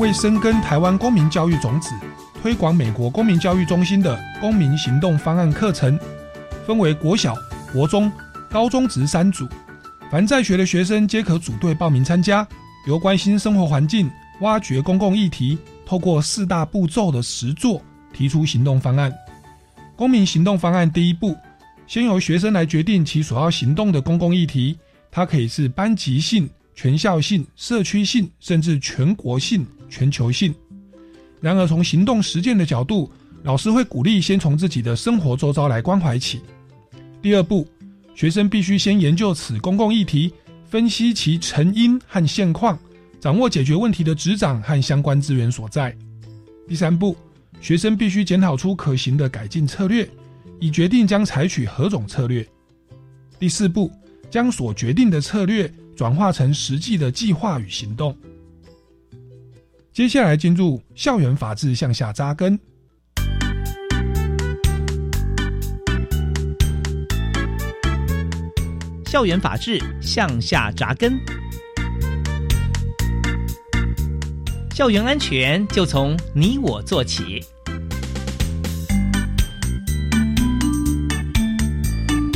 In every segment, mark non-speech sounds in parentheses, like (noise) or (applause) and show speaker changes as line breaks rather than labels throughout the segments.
为深耕台湾公民教育种子，推广美国公民教育中心的公民行动方案课程，分为国小、国中、高中职三组，凡在学的学生皆可组队报名参加。由关心生活环境、挖掘公共议题，透过四大步骤的实作，提出行动方案。公民行动方案第一步，先由学生来决定其所要行动的公共议题，它可以是班级性。全校性、社区性，甚至全国性、全球性。然而，从行动实践的角度，老师会鼓励先从自己的生活周遭来关怀起。第二步，学生必须先研究此公共议题，分析其成因和现况，掌握解决问题的执掌和相关资源所在。第三步，学生必须检讨出可行的改进策略，以决定将采取何种策略。第四步，将所决定的策略。转化成实际的计划与行动。接下来进入校园法治向下扎根。
校园法治向下扎根，校园安全就从你我做起。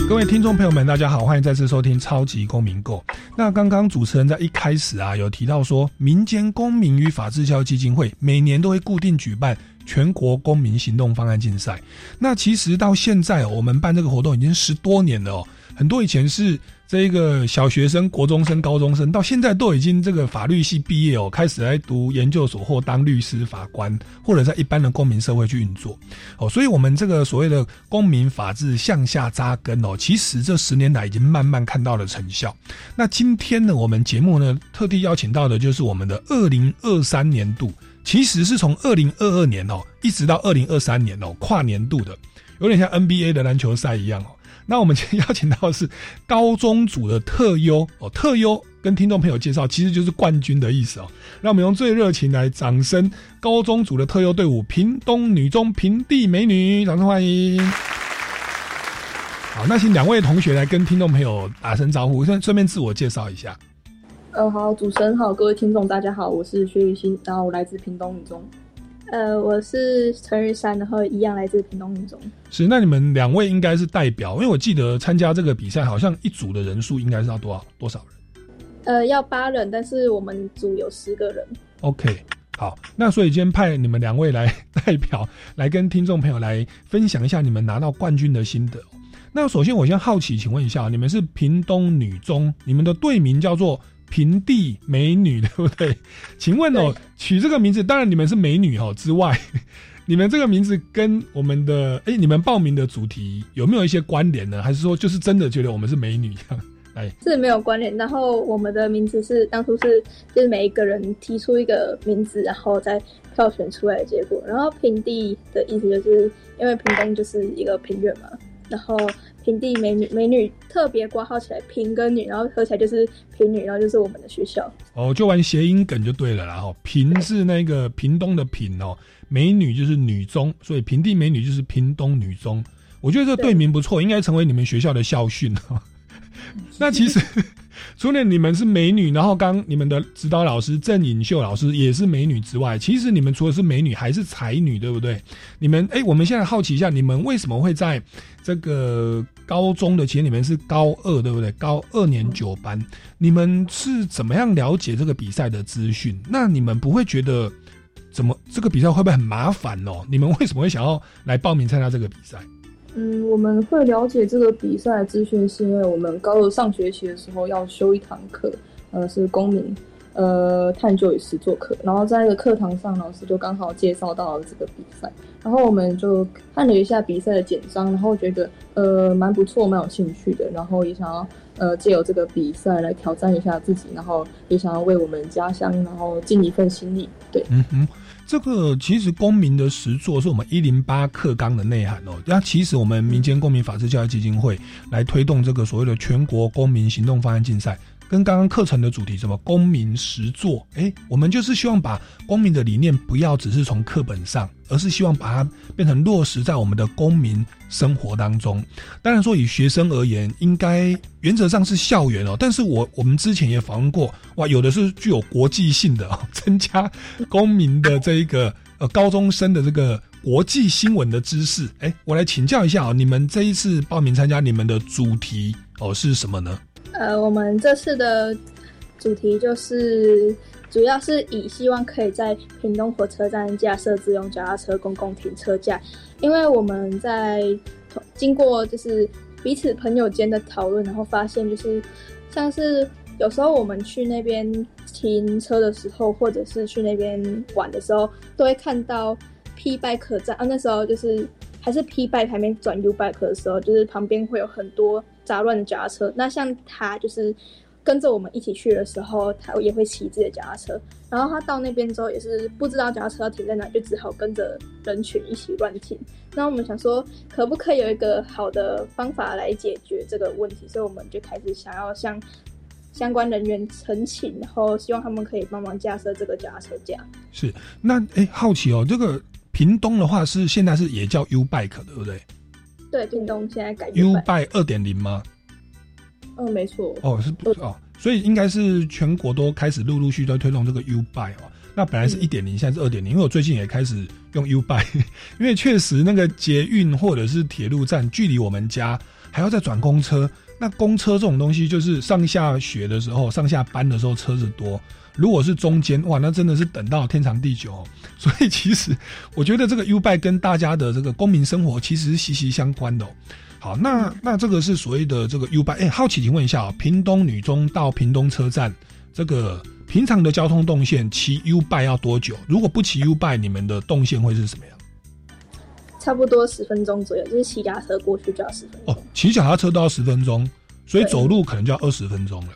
各位听众朋友们，大家好，欢迎再次收听《超级公民购》。那刚刚主持人在一开始啊，有提到说，民间公民与法治教育基金会每年都会固定举办全国公民行动方案竞赛。那其实到现在，我们办这个活动已经十多年了哦。很多以前是这个小学生、国中生、高中生，到现在都已经这个法律系毕业哦，开始来读研究所或当律师、法官，或者在一般的公民社会去运作哦。所以，我们这个所谓的公民法治向下扎根哦，其实这十年来已经慢慢看到了成效。那今天呢，我们节目呢特地邀请到的就是我们的二零二三年度，其实是从二零二二年哦，一直到二零二三年哦，跨年度的，有点像 NBA 的篮球赛一样哦。那我们今天邀请到的是高中组的特优哦，特优跟听众朋友介绍，其实就是冠军的意思哦。让我们用最热情来掌声，高中组的特优队伍——屏东女中平地美女，掌声欢迎。好，那请两位同学来跟听众朋友打声招呼，顺顺便自我介绍一下。
呃，好，主持人好，各位听众大家好，我是薛雨欣，然后我来自屏东女中。呃，我是陈玉山，然后一样来自屏东女中。
是，那你们两位应该是代表，因为我记得参加这个比赛，好像一组的人数应该是要多少多少人？
呃，要八人，但是我们组有十个人。
OK，好，那所以今天派你们两位来代表，(laughs) 来跟听众朋友来分享一下你们拿到冠军的心得。那首先我先好奇，请问一下，你们是屏东女中，你们的队名叫做？平地美女，对不对？请问哦，取这个名字，当然你们是美女哦之外，(laughs) 你们这个名字跟我们的哎，你们报名的主题有没有一些关联呢？还是说就是真的觉得我们是美女这样？哎，
是没有关联。然后我们的名字是当初是就是每一个人提出一个名字，然后再票选出来的结果。然后平地的意思就是因为平东就是一个平原嘛，然后平地美女美女特别挂号起来平跟女，然后合起来就是平女，然后就是我们的学校。
哦，就玩谐音梗就对了啦。哈，平是那个屏东的平哦，美女就是女中，所以平地美女就是屏东女中。我觉得这队名不错，应该成为你们学校的校训。(laughs) 那其实。除了你们是美女，然后刚你们的指导老师郑颖秀老师也是美女之外，其实你们除了是美女，还是才女，对不对？你们哎，我们现在好奇一下，你们为什么会在这个高中的前，你们是高二，对不对？高二年九班，你们是怎么样了解这个比赛的资讯？那你们不会觉得怎么这个比赛会不会很麻烦哦？你们为什么会想要来报名参加这个比赛？
嗯，我们会了解这个比赛资讯，是因为我们高二上学期的时候要修一堂课，呃，是公民，呃，探究与实作课。然后在一个课堂上，老师就刚好介绍到了这个比赛，然后我们就看了一下比赛的简章，然后觉得呃蛮不错，蛮有兴趣的，然后也想要呃借由这个比赛来挑战一下自己，然后也想要为我们家乡然后尽一份心力。对，
嗯哼。这个其实公民的实作是我们一零八课纲的内涵哦。那其实我们民间公民法治教育基金会来推动这个所谓的全国公民行动方案竞赛。跟刚刚课程的主题什么公民实作，哎，我们就是希望把公民的理念不要只是从课本上，而是希望把它变成落实在我们的公民生活当中。当然说以学生而言，应该原则上是校园哦，但是我我们之前也访问过，哇，有的是具有国际性的哦，增加公民的这一个呃高中生的这个国际新闻的知识。哎，我来请教一下哦，你们这一次报名参加，你们的主题哦是什么呢？
呃，我们这次的主题就是主要是以希望可以在屏东火车站架设自用脚踏车公共停车架，因为我们在经过就是彼此朋友间的讨论，然后发现就是像是有时候我们去那边停车的时候，或者是去那边玩的时候，都会看到 P bike 站啊，那时候就是还是 P bike 还没转 U bike 的时候，就是旁边会有很多。杂乱的脚踏车，那像他就是跟着我们一起去的时候，他也会骑自己的脚踏车。然后他到那边之后，也是不知道脚踏车停在哪，就只好跟着人群一起乱停。那我们想说，可不可以有一个好的方法来解决这个问题？所以我们就开始想要向相关人员澄清，然后希望他们可以帮忙架设这个脚踏车架。
是，那哎，好奇哦，这个屏东的话是现在是也叫 U Bike 对不对？
对，京东现在改
U by 二点零吗？
嗯，没错。
哦，是不哦，所以应该是全国都开始陆陆续续推动这个 U by 哦。那本来是一点零，现在是二点零。因为我最近也开始用 U by，因为确实那个捷运或者是铁路站距离我们家还要再转公车。那公车这种东西，就是上下学的时候、上下班的时候车子多。如果是中间哇，那真的是等到天长地久。(laughs) 所以其实我觉得这个 U 拜跟大家的这个公民生活其实是息息相关的。好，那那这个是所谓的这个 U 拜。哎，好奇请问一下啊，屏东女中到屏东车站，这个平常的交通动线骑 U 拜要多久？如果不骑 U 拜，你们的动线会是什么样？
差不多十分钟左右，就是骑脚踏车过去就要十分钟。哦，
骑脚踏车都要十分钟，所以走路可能就要二十分钟了。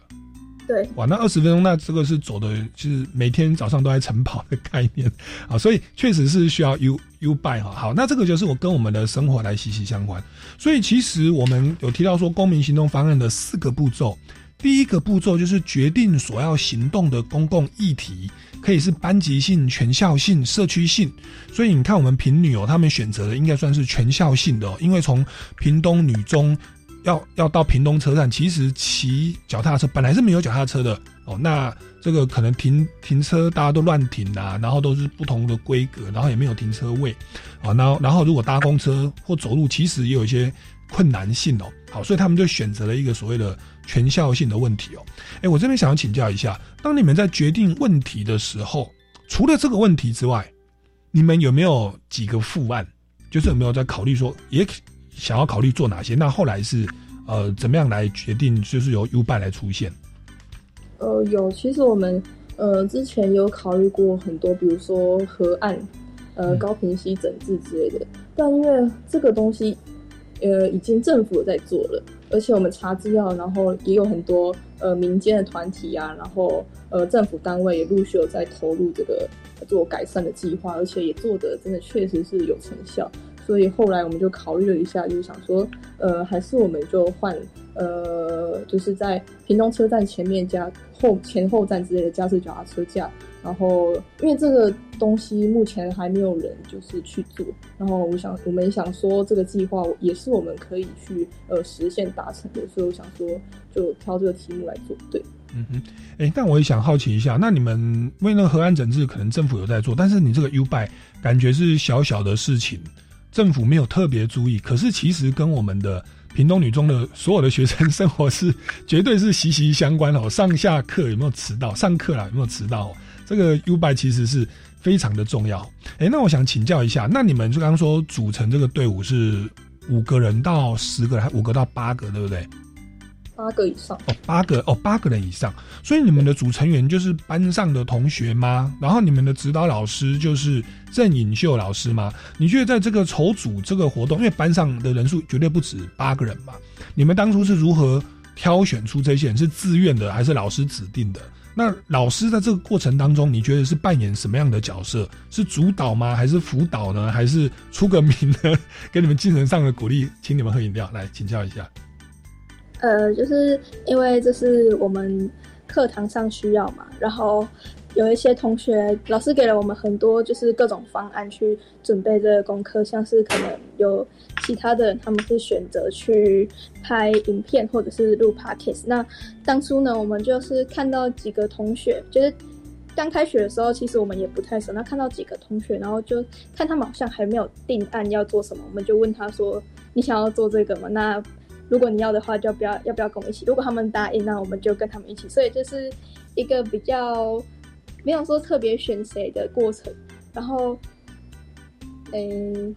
对，
哇，那二十分钟，那这个是走的，就是每天早上都在晨跑的概念啊，所以确实是需要 U U buy 哈。好，那这个就是我跟我们的生活来息息相关。所以其实我们有提到说，公民行动方案的四个步骤，第一个步骤就是决定所要行动的公共议题，可以是班级性、全校性、社区性。所以你看，我们平女哦，他们选择的应该算是全校性的，因为从屏东女中。要要到屏东车站，其实骑脚踏车本来是没有脚踏车的哦。那这个可能停停车大家都乱停啊，然后都是不同的规格，然后也没有停车位啊。然后然后如果搭公车或走路，其实也有一些困难性哦。好，所以他们就选择了一个所谓的全校性的问题哦。哎，我这边想要请教一下，当你们在决定问题的时候，除了这个问题之外，你们有没有几个副案？就是有没有在考虑说也？想要考虑做哪些？那后来是呃怎么样来决定？就是由 U 拜来出现。
呃，有，其实我们呃之前有考虑过很多，比如说河岸、呃高平溪整治之类的。但因为这个东西呃已经政府在做了，而且我们查资料，然后也有很多呃民间的团体啊，然后呃政府单位也陆续有在投入这个做改善的计划，而且也做的真的确实是有成效。
所以后来我们就考虑了一下，就是想说，呃，还是我们就换，呃，就是在屏东车站前面加后前后站之类的加设脚踏车架。然后，因为这个东西目前还没有人就是去做，然后我想，我们想说这个计划也是我们可以去呃实现达成的，所以我想说就挑这个题目来做。对，
嗯哼，哎，但我也想好奇一下，那你们为那个河岸整治可能政府有在做，但是你这个 U 拜感觉是小小的事情，政府没有特别注意，可是其实跟我们的屏东女中的所有的学生生活是绝对是息息相关哦。上下课有没有迟到？上课啦有没有迟到？这个 ui 其实是非常的重要。哎，那我想请教一下，那你们就刚刚说组成这个队伍是五个人到十个人，还五个到八个，对不对？
八个以上
哦，八个哦，八个人以上。所以你们的组成员就是班上的同学吗？然后你们的指导老师就是郑颖秀老师吗？你觉得在这个筹组这个活动，因为班上的人数绝对不止八个人嘛？你们当初是如何挑选出这些人？是自愿的还是老师指定的？那老师在这个过程当中，你觉得是扮演什么样的角色？是主导吗？还是辅导呢？还是出个名呢？(laughs) 给你们精神上的鼓励，请你们喝饮料来请教一下。
呃，就是因为这是我们课堂上需要嘛，然后。有一些同学，老师给了我们很多，就是各种方案去准备这个功课，像是可能有其他的人，他们是选择去拍影片或者是录 podcast。那当初呢，我们就是看到几个同学，就是刚开学的时候，其实我们也不太熟。那看到几个同学，然后就看他们好像还没有定案要做什么，我们就问他说：“你想要做这个吗？”那如果你要的话，就不要要不要跟我们一起？如果他们答应，那我们就跟他们一起。所以这是一个比较。没有说特别选谁的过程，然后，嗯，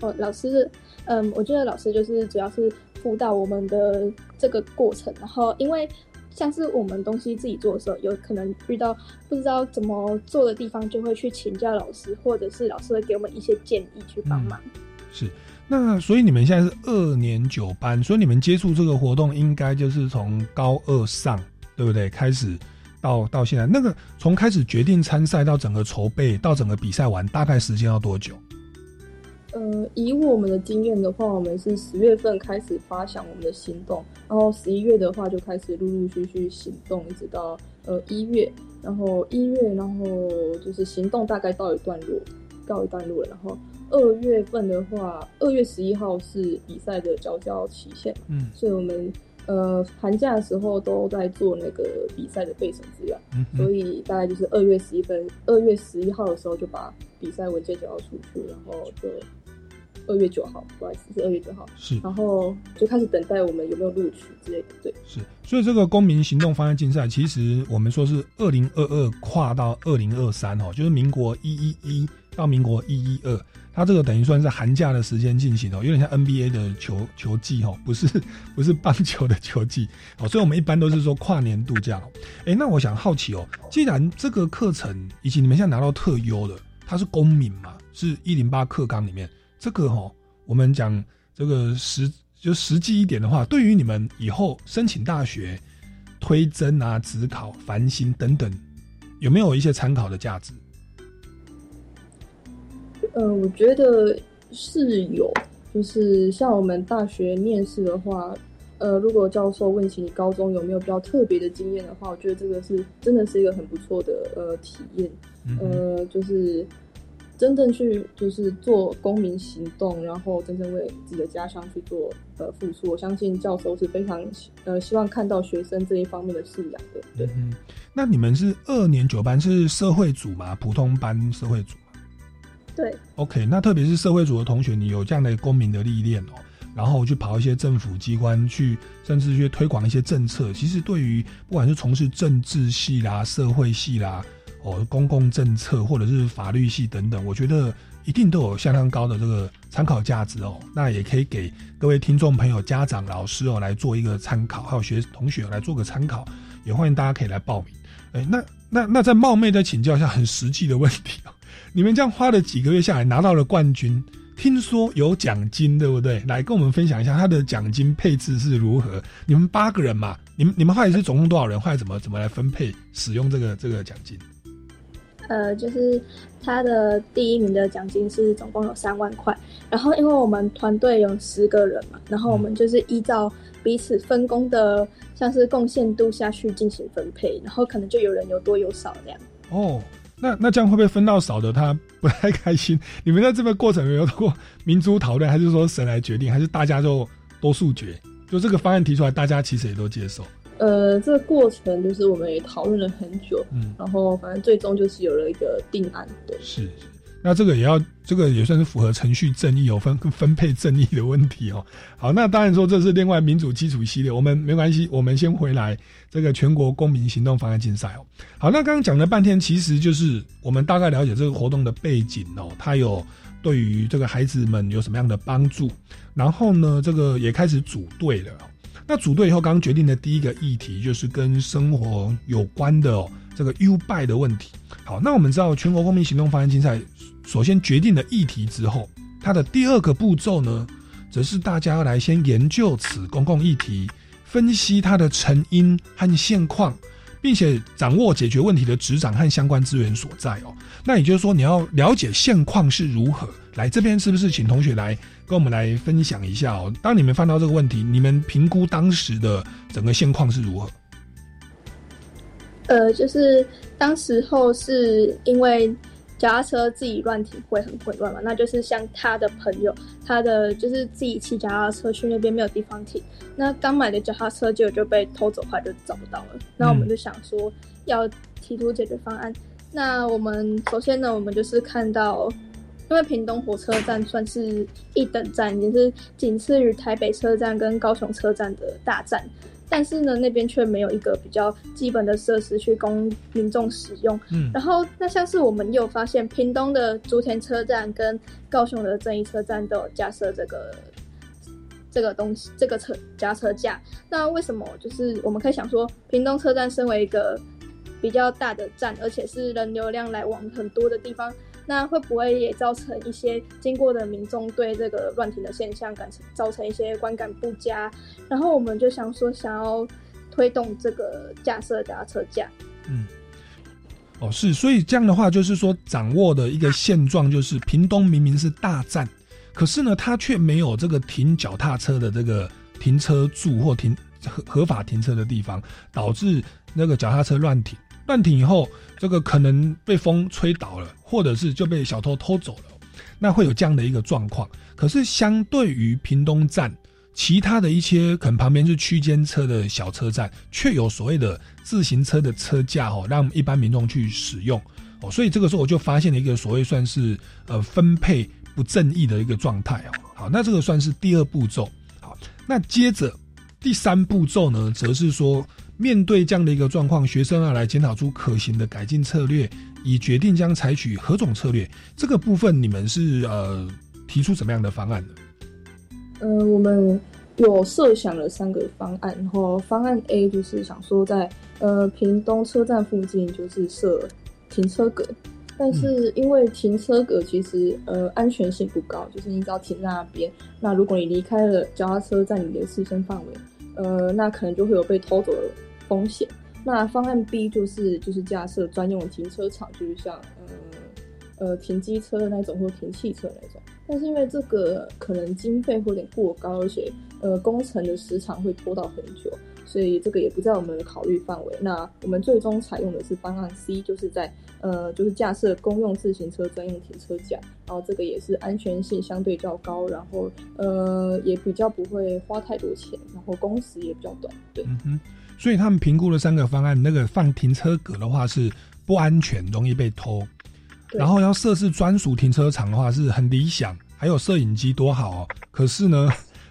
哦，老师，嗯，我觉得老师就是主要是辅导我们的这个过程，然后因为像是我们东西自己做的时候，有可能遇到不知道怎么做的地方，就会去请教老师，或者是老师会给我们一些建议去帮忙。
是，那所以你们现在是二年九班，所以你们接触这个活动应该就是从高二上，对不对？开始。到到现在，那个从开始决定参赛到整个筹备到整个比赛完，大概时间要多久？
呃，以我们的经验的话，我们是十月份开始发想我们的行动，然后十一月的话就开始陆陆续续行动，一直到呃一月，然后一月，然后就是行动大概到一段落，到一段落了。然后二月份的话，二月十一号是比赛的交交期限，嗯，所以我们。呃，寒假的时候都在做那个比赛的备审资料，所以大概就是二月十一分，二月十一号的时候就把比赛文件交出去，然后就二月九号，不好意思，是二月九号，
是，
然后就开始等待我们有没有录取之类的，对，
是，所以这个公民行动方案竞赛，其实我们说是二零二二跨到二零二三哦，就是民国一一一到民国一一二。它这个等于算是寒假的时间进行哦，有点像 NBA 的球球季哦，不是 (laughs) 不是棒球的球季哦，所以我们一般都是说跨年度假。哎，那我想好奇哦，既然这个课程以及你们现在拿到特优的，它是公民嘛，是一零八课纲里面这个哈，我们讲这个实就实际一点的话，对于你们以后申请大学、推甄啊、职考、繁星等等，有没有一些参考的价值？
呃，我觉得是有，就是像我们大学面试的话，呃，如果教授问起你高中有没有比较特别的经验的话，我觉得这个是真的是一个很不错的呃体验，呃，就是真正去就是做公民行动，然后真正为自己的家乡去做呃付出，我相信教授是非常呃希望看到学生这一方面的素养的。对，
那你们是二年九班是社会组吗？普通班社会组？
对
，OK，那特别是社会组的同学，你有这样的公民的历练哦，然后去跑一些政府机关去，甚至去推广一些政策。其实对于不管是从事政治系啦、社会系啦、哦公共政策或者是法律系等等，我觉得一定都有相当高的这个参考价值哦。那也可以给各位听众朋友、家长、老师哦来做一个参考，还有学同学来做个参考。也欢迎大家可以来报名。哎，那那那再冒昧的请教一下很实际的问题哦。你们这样花了几个月下来拿到了冠军，听说有奖金，对不对？来跟我们分享一下他的奖金配置是如何？你们八个人嘛，你们你们后来是总共多少人？后来怎么怎么来分配使用这个这个奖金？
呃，就是他的第一名的奖金是总共有三万块，然后因为我们团队有十个人嘛，然后我们就是依照彼此分工的像是贡献度下去进行分配，然后可能就有人有多有少这样。
哦，那那这样会不会分到少的他不太开心？(laughs) 你们在这个过程有没有过民主讨论，还是说神来决定，还是大家就多数决？就这个方案提出来，大家其实也都接受。
呃，这个过程就是我们也讨论了很久，嗯，然后反正最终就是有了一个定案，对。
是，那这个也要，这个也算是符合程序正义哦，分 (laughs) 分配正义的问题哦。好，那当然说这是另外民主基础系列，我们没关系，我们先回来这个全国公民行动方案竞赛哦。好，那刚刚讲了半天，其实就是我们大概了解这个活动的背景哦，它有对于这个孩子们有什么样的帮助，然后呢，这个也开始组队了。那组队以后，刚刚决定的第一个议题就是跟生活有关的哦，这个 U 拜的问题。好，那我们知道全国公民行动方案竞赛，首先决定了议题之后，它的第二个步骤呢，则是大家要来先研究此公共议题，分析它的成因和现况。并且掌握解决问题的执掌和相关资源所在哦，那也就是说你要了解现况是如何。来这边是不是请同学来跟我们来分享一下哦？当你们翻到这个问题，你们评估当时的整个现况是如何？
呃，就是当时候是因为。脚踏车自己乱停会很混乱嘛？那就是像他的朋友，他的就是自己骑脚踏车去那边没有地方停，那刚买的脚踏车就就被偷走，话就找不到了。那我们就想说要提出解决方案。那我们首先呢，我们就是看到，因为屏东火车站算是一等站，也是仅次于台北车站跟高雄车站的大站。但是呢，那边却没有一个比较基本的设施去供民众使用。嗯，然后那像是我们又发现，屏东的竹田车站跟高雄的正义车站都有架设这个这个东西，这个车加车架。那为什么就是我们可以想说，屏东车站身为一个比较大的站，而且是人流量来往很多的地方。那会不会也造成一些经过的民众对这个乱停的现象感造成一些观感不佳？然后我们就想说，想要推动这个架设脚踏车架。嗯，
哦，是，所以这样的话，就是说掌握的一个现状，就是屏东明明是大站，可是呢，它却没有这个停脚踏车的这个停车柱或停合合法停车的地方，导致那个脚踏车乱停。乱停以后，这个可能被风吹倒了，或者是就被小偷偷走了，那会有这样的一个状况。可是相对于屏东站，其他的一些可能旁边是区间车的小车站，却有所谓的自行车的车架哦，让一般民众去使用哦。所以这个时候我就发现了一个所谓算是呃分配不正义的一个状态哦。好，那这个算是第二步骤。好，那接着第三步骤呢，则是说。面对这样的一个状况，学生要来检讨出可行的改进策略，以决定将采取何种策略。这个部分你们是呃提出什么样的方案呢？
呃，我们有设想了三个方案，然后方案 A 就是想说在呃屏东车站附近就是设停车格，但是因为停车格其实呃安全性不高，就是你只要停在那边，那如果你离开了脚踏车在你的视线范围，呃，那可能就会有被偷走的。风险。那方案 B 就是就是架设专用停车场，就是像呃呃停机车的那种或停汽车那种。但是因为这个可能经费会有点过高，而且呃工程的时长会拖到很久，所以这个也不在我们的考虑范围。那我们最终采用的是方案 C，就是在呃就是架设公用自行车专用停车架，然后这个也是安全性相对较高，然后呃也比较不会花太多钱，然后工时也比较短。对。
嗯哼所以他们评估了三个方案，那个放停车格的话是不安全，容易被偷；然后要设置专属停车场的话是很理想，还有摄影机多好哦。可是呢，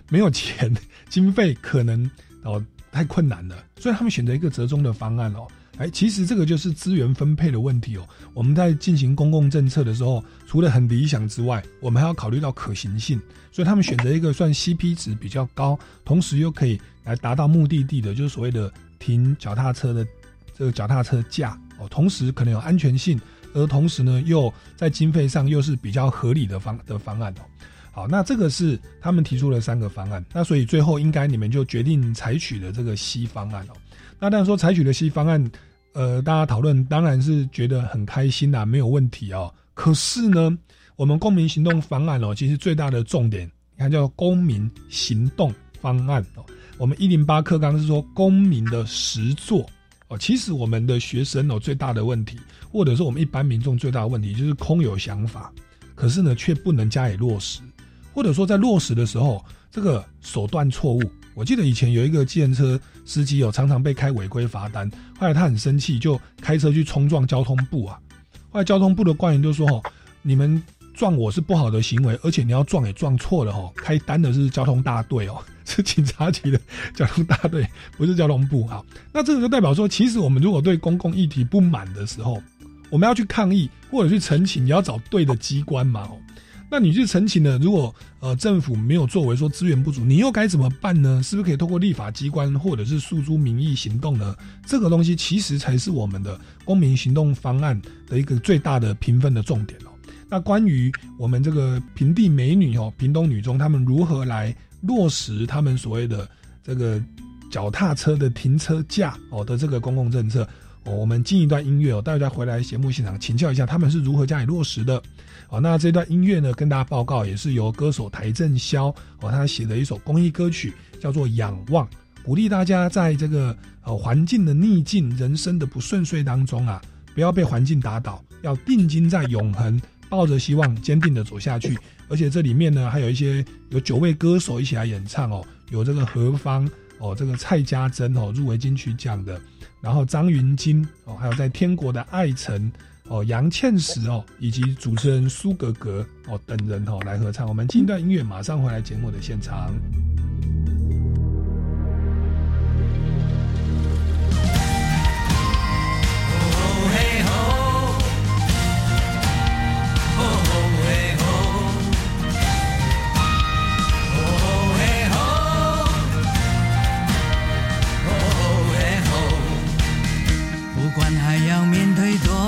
没有钱，经费可能哦太困难了，所以他们选择一个折中的方案哦。哎，其实这个就是资源分配的问题哦。我们在进行公共政策的时候，除了很理想之外，我们还要考虑到可行性。所以他们选择一个算 CP 值比较高，同时又可以来达到目的地的，就是所谓的停脚踏车的这个脚踏车架哦。同时可能有安全性，而同时呢，又在经费上又是比较合理的方的方案哦。好，那这个是他们提出了三个方案，那所以最后应该你们就决定采取了这个 C 方案哦。那当然说采取了 C 方案，呃，大家讨论当然是觉得很开心啦，没有问题哦。可是呢，我们公民行动方案哦，其实最大的重点，你看叫公民行动方案哦。我们一零八课纲是说公民的实作哦。其实我们的学生哦，最大的问题，或者说我们一般民众最大的问题，就是空有想法，可是呢，却不能加以落实，或者说在落实的时候，这个手段错误。我记得以前有一个计程车司机哦，常常被开违规罚单，后来他很生气，就开车去冲撞交通部啊。后来交通部的官员就说：“哦，你们撞我是不好的行为，而且你要撞也撞错了哦，开单的是交通大队哦，(laughs) 是警察局的交通大队，不是交通部啊。那这个就代表说，其实我们如果对公共议题不满的时候，我们要去抗议或者去澄清，你要找对的机关嘛哦。”那你去澄清了，如果呃政府没有作为，说资源不足，你又该怎么办呢？是不是可以透过立法机关或者是诉诸民意行动呢？这个东西其实才是我们的公民行动方案的一个最大的评分的重点哦。那关于我们这个平地美女哦，屏东女中他们如何来落实他们所谓的这个脚踏车的停车价哦的这个公共政策哦，我们进一段音乐哦，大家回来节目现场请教一下他们是如何加以落实的。好，那这段音乐呢，跟大家报告，也是由歌手台正宵哦，他写的一首公益歌曲，叫做《仰望》，鼓励大家在这个呃环境的逆境、人生的不顺遂当中啊，不要被环境打倒，要定睛在永恒，抱着希望，坚定的走下去。而且这里面呢，还有一些有九位歌手一起来演唱哦，有这个何方哦，这个蔡家珍哦，入围金曲奖的，然后张云金哦，还有在天国的爱晨。哦，杨倩石哦，以及主持人苏格格哦等人哦来合唱。我们进一段音乐，马上回来节目的现场。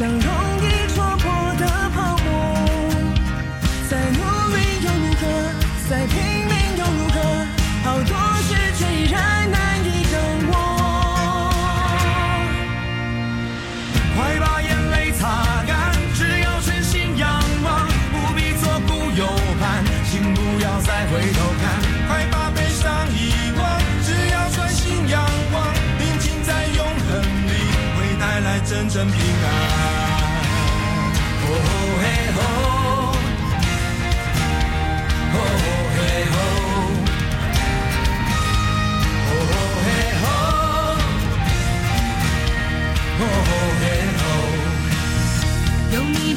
像容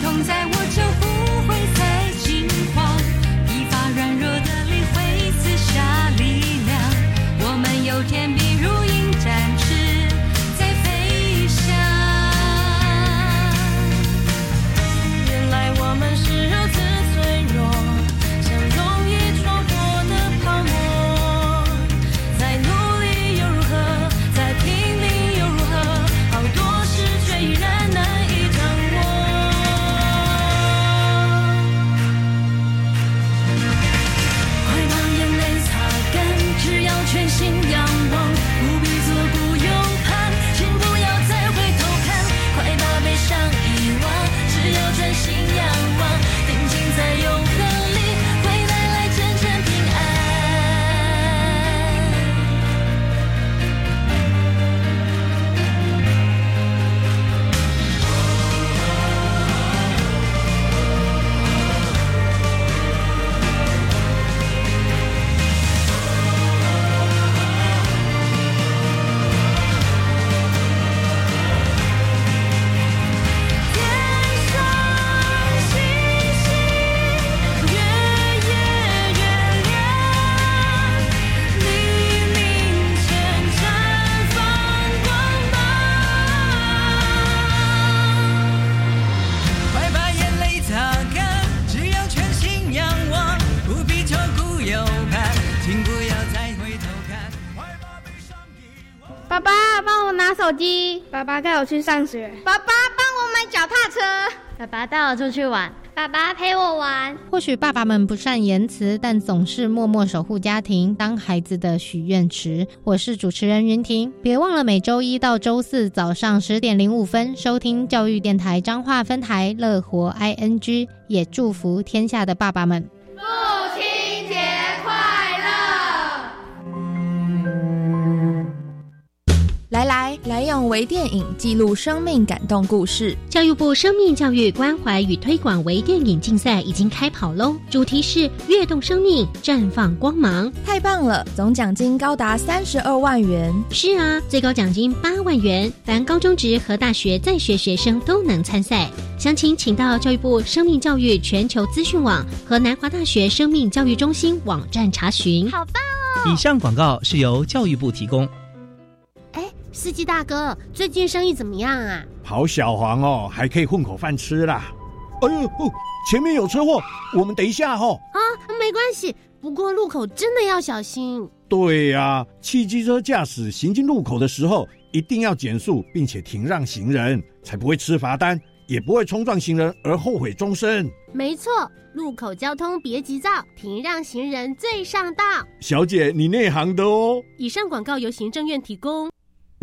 吼。
有
爸爸带我去上学，
爸爸帮我买脚踏车，
爸爸带我出去玩，
爸爸陪我玩。
或许爸爸们不善言辞，但总是默默守护家庭，当孩子的许愿池。我是主持人云婷，别忘了每周一到周四早上十点零五分收听教育电台彰化分台乐活 ING，也祝福天下的爸爸们。
父
来来来，用微电影记录生命感动故事。
教育部生命教育关怀与推广微电影竞赛已经开跑喽，主题是跃动生命，绽放光芒。
太棒了，总奖金高达三十二万元。
是啊，最高奖金八万元，凡高中职和大学在学学生都能参赛。详情请到教育部生命教育全球资讯网和南华大学生命教育中心网站查询。
好棒哦！
以上广告是由教育部提供。
哎，司机大哥，最近生意怎么样啊？
跑小黄哦，还可以混口饭吃啦。哎呦，哦，前面有车祸，我们等一下、哦。
啊，没关系，不过路口真的要小心。
对呀、啊，汽机车驾驶行经路口的时候，一定要减速，并且停让行人，才不会吃罚单，也不会冲撞行人而后悔终身。
没错，路口交通别急躁，停让行人最上道。
小姐，你内行的哦。
以上广告由行政院提供。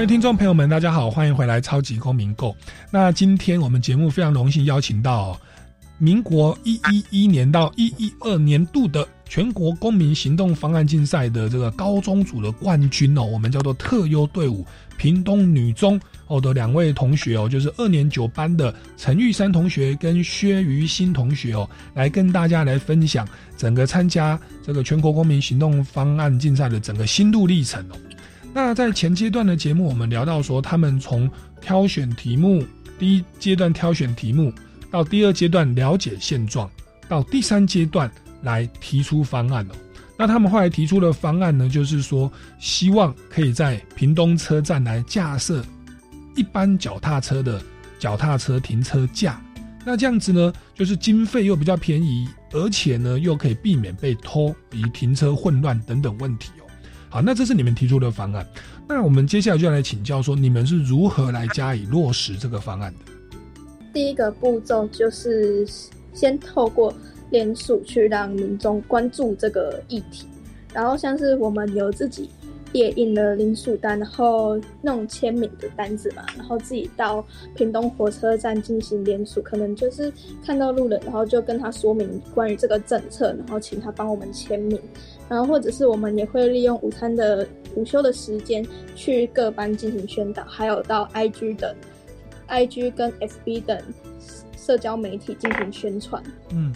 各位听众朋友们，大家好，欢迎回来《超级公民购》。那今天我们节目非常荣幸邀请到、民国一一一年到一一二年度的全国公民行动方案竞赛的这个高中组的冠军哦，我们叫做特优队伍屏东女中哦的两位同学哦，就是二年九班的陈玉山同学跟薛于新同学哦，来跟大家来分享整个参加这个全国公民行动方案竞赛的整个心路历程哦。那在前阶段的节目，我们聊到说，他们从挑选题目，第一阶段挑选题目，到第二阶段了解现状，到第三阶段来提出方案哦。那他们后来提出的方案呢，就是说希望可以在屏东车站来架设一般脚踏车的脚踏车停车架。那这样子呢，就是经费又比较便宜，而且呢又可以避免被偷以及停车混乱等等问题哦。好，那这是你们提出的方案。那我们接下来就要来请教说，你们是如何来加以落实这个方案的？
第一个步骤就是先透过联署去让民众关注这个议题，然后像是我们有自己列印了联署单，然后那种签名的单子嘛，然后自己到屏东火车站进行联署，可能就是看到路人，然后就跟他说明关于这个政策，然后请他帮我们签名，然后或者是我们也会利用午餐的午休的时间去各班进行宣导，还有到 IG 等 IG 跟 FB 等社交媒体进行宣传。
嗯，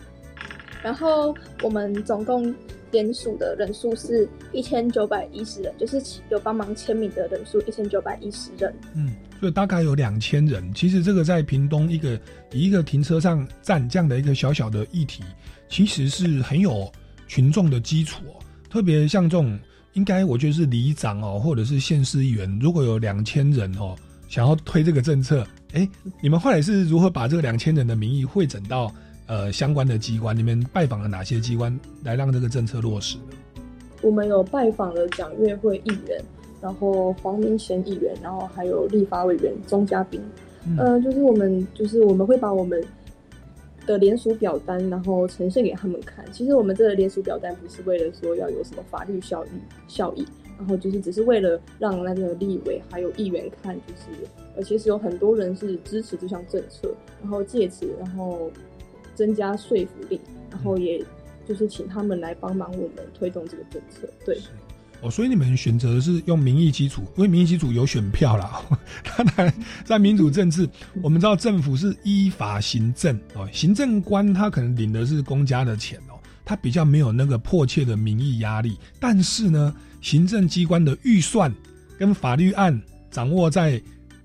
然后我们总共联署的人数是一千九百一十人，就是有帮忙签名的人数一千九百一十人。
嗯，所以大概有两千人。其实这个在屏东一个以一个停车上站这样的一个小小的议题，其实是很有群众的基础哦。特别像这种，应该我觉得是里长哦，或者是县市议员，如果有两千人哦，想要推这个政策，哎，你们后来是如何把这个两千人的民意汇整到呃相关的机关？你们拜访了哪些机关来让这个政策落实呢？
我们有拜访了蒋月会议员，然后黄明贤议员，然后还有立法委员钟嘉宾。
嗯
呃，就是我们就是我们会把我们的联署表单，然后呈现给他们看。其实我们这个联署表单不是为了说要有什么法律效益效益，然后就是只是为了让那个立委还有议员看，就是呃其实有很多人是支持这项政策，然后借此然后增加说服力，然后也就是请他们来帮忙我们推动这个政策。对，
哦，所以你们选择的是用民意基础，因为民意基础有选票啦。(laughs) 当然，在民主政治，我们知道政府是依法行政哦，行政官他可能领的是公家的钱哦，他比较没有那个迫切的民意压力。但是呢，行政机关的预算跟法律案掌握在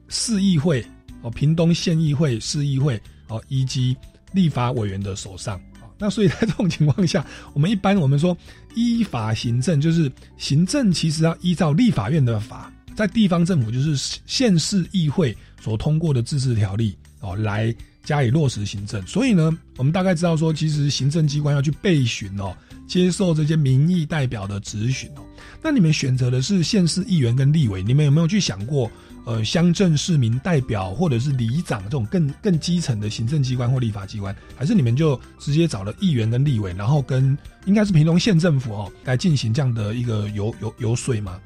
市议会哦，屏东县议会、市议会哦，以及立法委员的手上。那所以在这种情况下，我们一般我们说依法行政，就是行政其实要依照立法院的法，在地方政府就是县市议会所通过的自治条例哦，来加以落实行政。所以呢，我们大概知道说，其实行政机关要去备询哦，接受这些民意代表的质询哦。那你们选择的是县市议员跟立委，你们有没有去想过？呃，乡镇市民代表或者是里长这种更更基层的行政机关或立法机关，还是你们就直接找了议员跟立委，然后跟应该是平东县政府哦来进行这样的一个游游游说吗？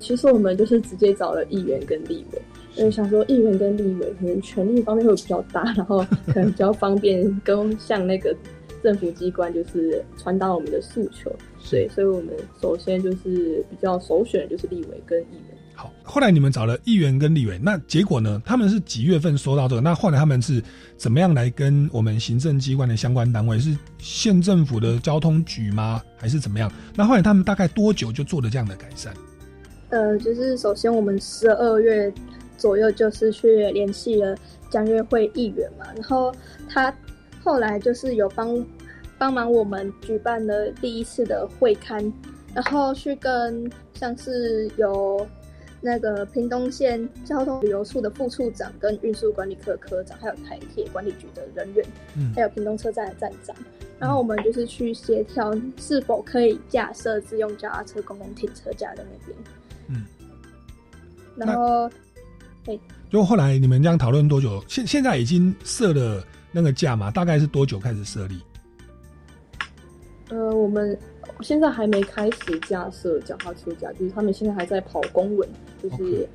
其实我们就是直接找了议员跟立委，因为想说议员跟立委可能权力方面会比较大，然后可能比较方便跟向那个政府机关就是传达我们的诉求，对，所以我们首先就是比较首选的就是立委跟议员。
好，后来你们找了议员跟立委，那结果呢？他们是几月份收到这个？那后来他们是怎么样来跟我们行政机关的相关单位？是县政府的交通局吗？还是怎么样？那后来他们大概多久就做了这样的改善？
呃，就是首先我们十二月左右就是去联系了江约会议员嘛，然后他后来就是有帮帮忙我们举办了第一次的会刊，然后去跟像是有。那个屏东县交通旅游处的副处长、跟运输管理科科长，还有台铁管理局的人员，嗯，还有屏东车站的站长，然后我们就是去协调是否可以架设自用脚踏车公共停车架在那边，嗯，然后，
对，就后来你们这样讨论多久？现现在已经设了那个架嘛？大概是多久开始设立？
呃，我们。现在还没开始架设脚踏车架，就是他们现在还在跑公文，就是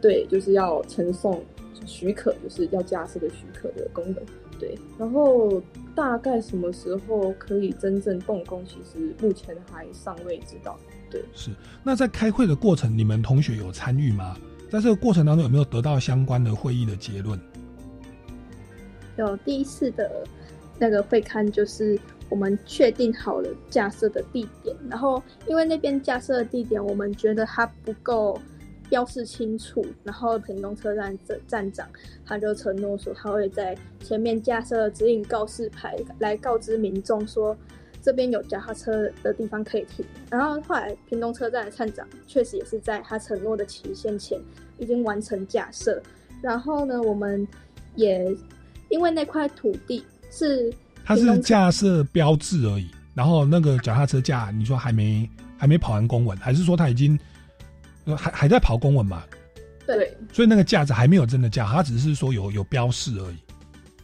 对，就是要呈送许可，就是要架设的许可的功能。对，然后大概什么时候可以真正动工，其实目前还尚未知道。对，
是。那在开会的过程，你们同学有参与吗？在这个过程当中，有没有得到相关的会议的结论？
有第一次的那个会刊就是。我们确定好了架设的地点，然后因为那边架设的地点，我们觉得它不够标示清楚，然后屏东车站的站长他就承诺说，他会在前面架设指引告示牌，来告知民众说这边有脚踏车的地方可以停。然后后来屏东车站的站长确实也是在他承诺的期限前已经完成架设，然后呢，我们也因为那块土地是。
它是架设标志而已，然后那个脚踏车架，你说还没还没跑完公文，还是说它已经还还在跑公文嘛？
对，
所以那个架子还没有真的架，它只是说有有标示而已。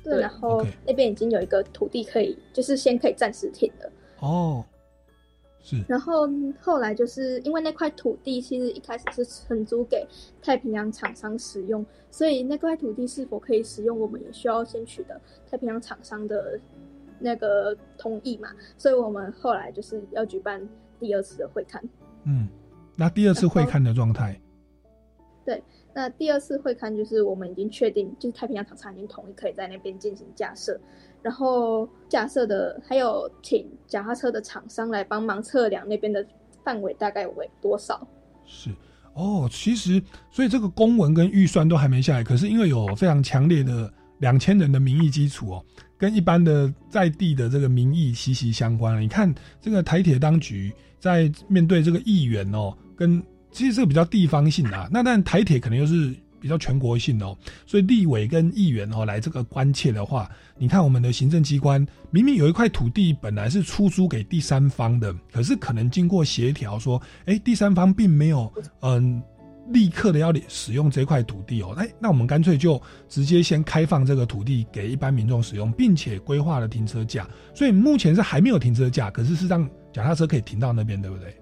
对，然后那边已经有一个土地可以，就是先可以暂时停了。
哦，是。
然后后来就是因为那块土地其实一开始是承租给太平洋厂商使用，所以那块土地是否可以使用，我们也需要先取得太平洋厂商的。那个同意嘛，所以我们后来就是要举办第二次的会刊。
嗯，那第二次会刊的状态？
对，那第二次会刊就是我们已经确定，就是太平洋厂商已经同意可以在那边进行架设，然后架设的还有请脚踏车的厂商来帮忙测量那边的范围大概为多少。
是哦，其实所以这个公文跟预算都还没下来，可是因为有非常强烈的两千人的民意基础哦。跟一般的在地的这个民意息息相关了。你看，这个台铁当局在面对这个议员哦，跟其实这个比较地方性啊，那但台铁可能又是比较全国性哦，所以立委跟议员哦来这个关切的话，你看我们的行政机关明明有一块土地本来是出租给第三方的，可是可能经过协调说，哎，第三方并没有嗯。立刻的要使用这块土地哦，哎，那我们干脆就直接先开放这个土地给一般民众使用，并且规划了停车架，所以目前是还没有停车架，可是是让脚踏车可以停到那边，对不对？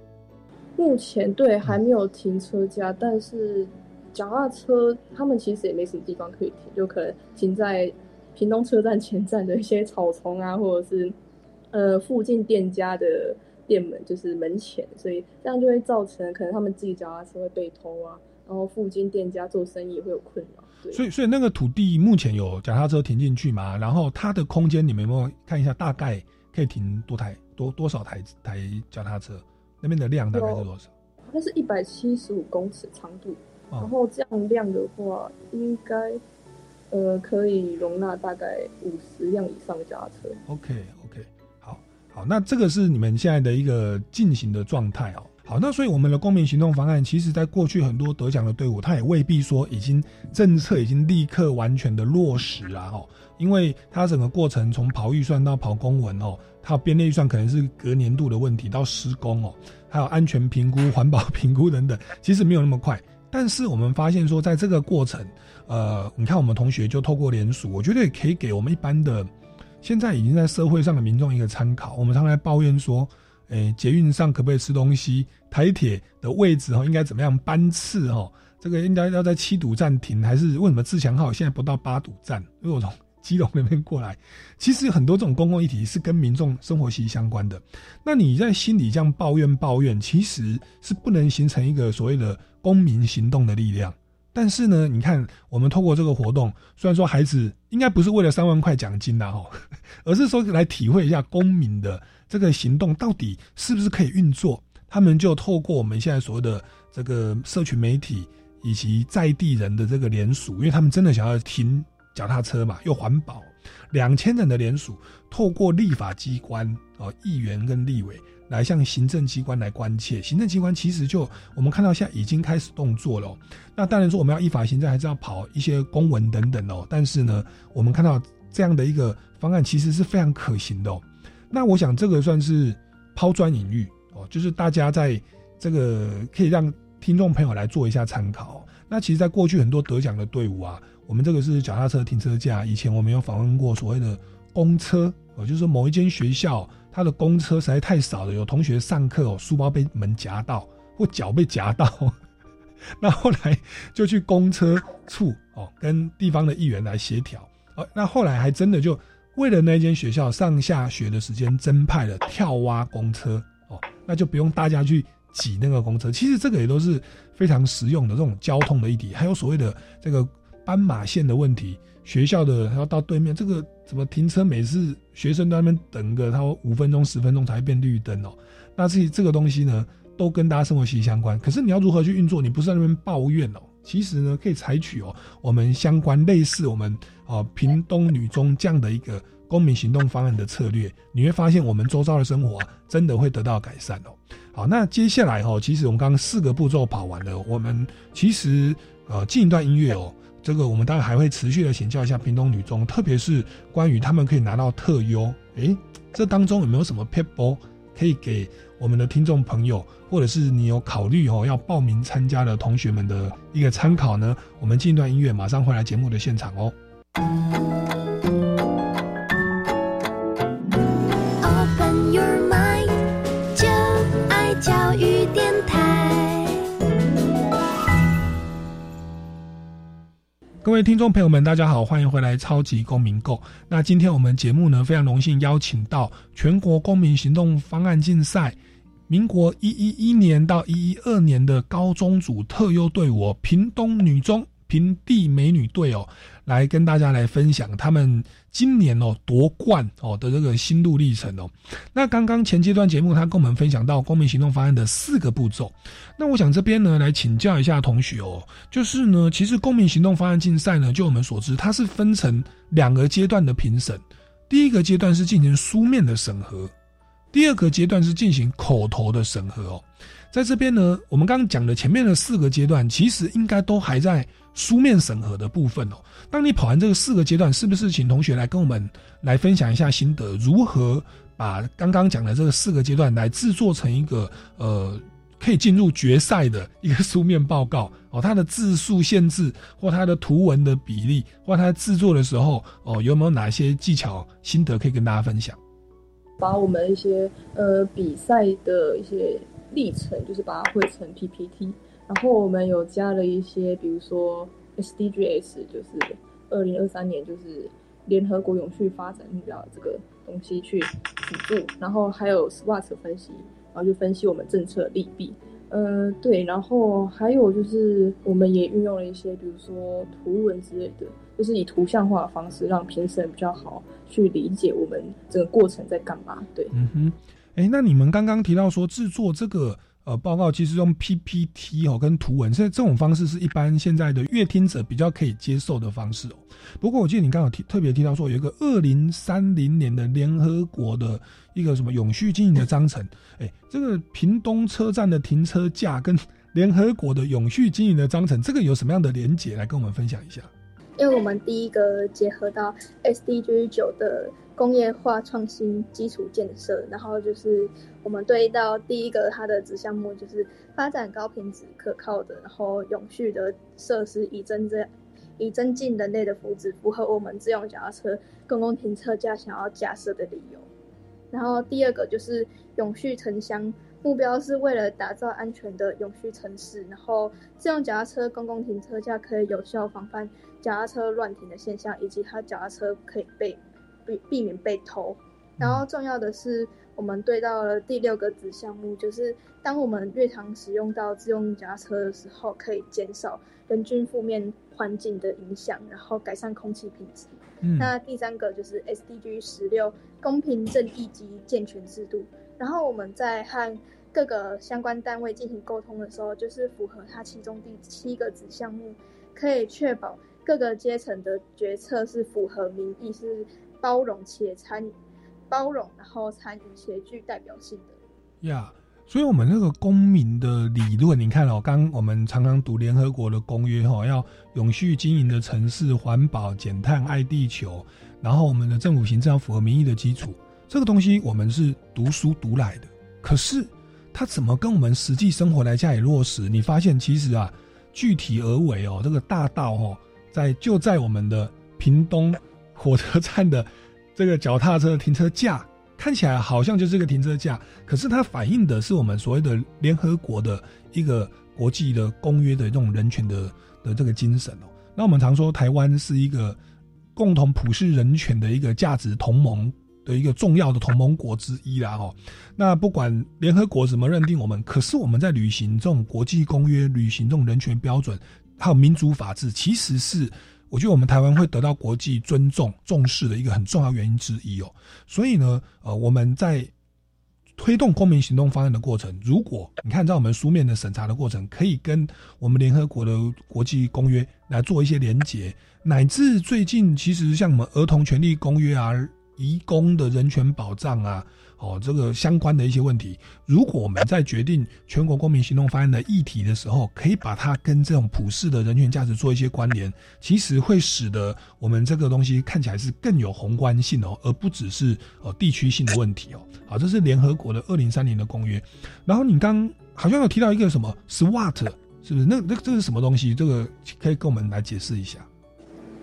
目前对还没有停车架，但是脚踏车他们其实也没什么地方可以停，就可能停在屏东车站前站的一些草丛啊，或者是呃附近店家的店门，就是门前，所以这样就会造成可能他们自己脚踏车会被偷啊，然后附近店家做生意也会有困扰。对，
所以所以那个土地目前有脚踏车停进去吗？然后它的空间你们有没有看一下？大概可以停多台多多少台台脚踏车？那边的量大概是多少？
它是一百七十五公尺长度，
哦
然后这样量的话，应该呃可以容纳大概五十辆以上的脚踏车。
OK，好，那这个是你们现在的一个进行的状态哦。好，那所以我们的公民行动方案，其实在过去很多得奖的队伍，它也未必说已经政策已经立刻完全的落实了哦，因为它整个过程从跑预算到跑公文哦，它编列预算可能是隔年度的问题到施工哦，还有安全评估、环保评估等等，其实没有那么快。但是我们发现说，在这个过程，呃，你看我们同学就透过联署，我觉得也可以给我们一般的现在已经在社会上的民众一个参考。我们常来抱怨说，诶，捷运上可不可以吃东西？台铁的位置哈应该怎么样班次哈？这个应该要在七堵站停，还是为什么自强号现在不到八堵站？因为我从基隆那边过来，其实很多这种公共议题是跟民众生活息息相关的。那你在心里这样抱怨抱怨，其实是不能形成一个所谓的公民行动的力量。但是呢，你看我们透过这个活动，虽然说孩子应该不是为了三万块奖金呐，哈，(laughs) 而是说来体会一下公民的这个行动到底是不是可以运作。他们就透过我们现在所谓的这个社群媒体以及在地人的这个联署，因为他们真的想要停脚踏车嘛，又环保，两千人的联署，透过立法机关哦，议员跟立委来向行政机关来关切。行政机关其实就我们看到现在已经开始动作了、那当然说我们要依法行政，还是要跑一些公文等等哦。但是呢，我们看到这样的一个方案其实是非常可行的哦。那我想这个算是抛砖引玉哦，就是大家在这个可以让听众朋友来做一下参考。那其实，在过去很多得奖的队伍啊，我们这个是脚踏车停车架。以前我们有访问过所谓的公车哦，就是说某一间学校他的公车实在太少了，有同学上课哦，书包被门夹到或脚被夹到，(laughs) 那后来就去公车处哦，跟地方的议员来协调哦。那后来还真的就为了那间学校上下学的时间，增派了跳蛙公车哦，那就不用大家去挤那个公车。其实这个也都是非常实用的这种交通的议题，还有所谓的这个斑马线的问题，学校的要到对面这个怎么停车，每次学生在那边等个他五分钟十分钟才会变绿灯哦。那这这个东西呢，都跟大家生活息息相关。可是你要如何去运作？你不是在那边抱怨哦。其实呢，可以采取哦我们相关类似我们哦屏东女中这样的一个公民行动方案的策略，你会发现我们周遭的生活、真的会得到改善哦。好，那接下来哦，其实我们刚刚四个步骤跑完了，我们其实呃进一段音乐哦。这个我们当然还会持续的请教一下屏东女中，特别是关于他们可以拿到特优，诶，这当中有没有什么 p e p l 可以给我们的听众朋友，或者是你有考虑哦要报名参加的同学们的一个参考呢？我们进一段音乐，马上回来节目的现场哦。各位听众朋友们，大家好，欢迎回来《超级公民购》。那今天我们节目呢，非常荣幸邀请到全国公民行动方案竞赛，民国一一一年到一一二年的高中组特优队伍屏东女中平地美女队哦，来跟大家来分享他们今年哦夺冠哦的这个心路历程哦。那刚刚前阶段节目，他跟我们分享到公民行动方案的四个步骤。那我想这边呢，来请教一下同学哦，就是呢，其实公民行动方案竞赛呢，就我们所知，它是分成两个阶段的评审。第一个阶段是进行书面的审核，第二个阶段是进行口头的审核哦。在这边呢，我们刚刚讲的前面的四个阶段，其实应该都还在书面审核的部分哦。当你跑完这个四个阶段，是不是请同学来跟我们来分享一下心得，如何把刚刚讲的这个四个阶段来制作成一个呃可以进入决赛的一个书面报告哦？它的字数限制，或它的图文的比例，或它制作的时候哦，有没有哪些技巧心得可以跟大家分享？
把我们一些呃比赛的一些历程，就是把它汇成 PPT，然后我们有加了一些，比如说 SDGs，就是二零二三年就是联合国永续发展目标这个东西去辅助，然后还有 SWOT 分析，然后就分析我们政策利弊。呃，对，然后还有就是我们也运用了一些，比如说图文之类的，就是以图像化的方式，让评审比较好去理解我们整个过程在干嘛。对，
嗯哼，哎，那你们刚刚提到说制作这个。呃，报告其实用 PPT 哦，跟图文，现在这种方式是一般现在的阅听者比较可以接受的方式哦。不过我记得你刚好提特别提到说，有一个二零三零年的联合国的一个什么永续经营的章程，哎，这个屏东车站的停车架跟联合国的永续经营的章程，这个有什么样的连结？来跟我们分享一下。
因为我们第一个结合到 SDG 九的。工业化创新基础建设，然后就是我们对到第一个它的子项目就是发展高品质、可靠的，然后永续的设施，以增这以增进人类的福祉，符合我们自用脚踏车公共停车架想要架设的理由。然后第二个就是永续城乡，目标是为了打造安全的永续城市，然后自用脚踏车公共停车架可以有效防范脚踏车乱停的现象，以及它脚踏车可以被。避避免被偷，然后重要的是，我们对到了第六个子项目，就是当我们日常使用到自用脚踏车的时候，可以减少人均负面环境的影响，然后改善空气品质。那第三个就是 SDG 十六，公平正义及健全制度。然后我们在和各个相关单位进行沟通的时候，就是符合它其中第七个子项目，可以确保各个阶层的决策是符合民意是。包容且参与，包容然后参与且具代表性的
呀。所以，我们那个公民的理论，你看哦，刚我们常常读联合国的公约哈，要永续经营的城市、环保、减碳、爱地球，然后我们的政府行政要符合民意的基础，这个东西我们是读书读来的。可是，它怎么跟我们实际生活来加以落实？你发现其实啊，具体而为哦，这个大道哦，在就在我们的屏东。火车站的这个脚踏车停车架看起来好像就是个停车架，可是它反映的是我们所谓的联合国的一个国际的公约的这种人权的的这个精神哦。那我们常说台湾是一个共同普世人权的一个价值同盟的一个重要的同盟国之一啦哦。那不管联合国怎么认定我们，可是我们在履行这种国际公约、履行这种人权标准，还有民主法治，其实是。我觉得我们台湾会得到国际尊重重视的一个很重要原因之一哦，所以呢，呃，我们在推动公民行动方案的过程，如果你看在我们书面的审查的过程，可以跟我们联合国的国际公约来做一些连结，乃至最近其实像我们儿童权利公约啊、移工的人权保障啊。哦，这个相关的一些问题，如果我们在决定全国公民行动方案的议题的时候，可以把它跟这种普世的人权价值做一些关联，其实会使得我们这个东西看起来是更有宏观性哦，而不只是呃地区性的问题哦。好，这是联合国的二零三零的公约。然后你刚好像有提到一个什么 SWAT，是不是？那那这是什么东西？这个可以跟我们来解释一下。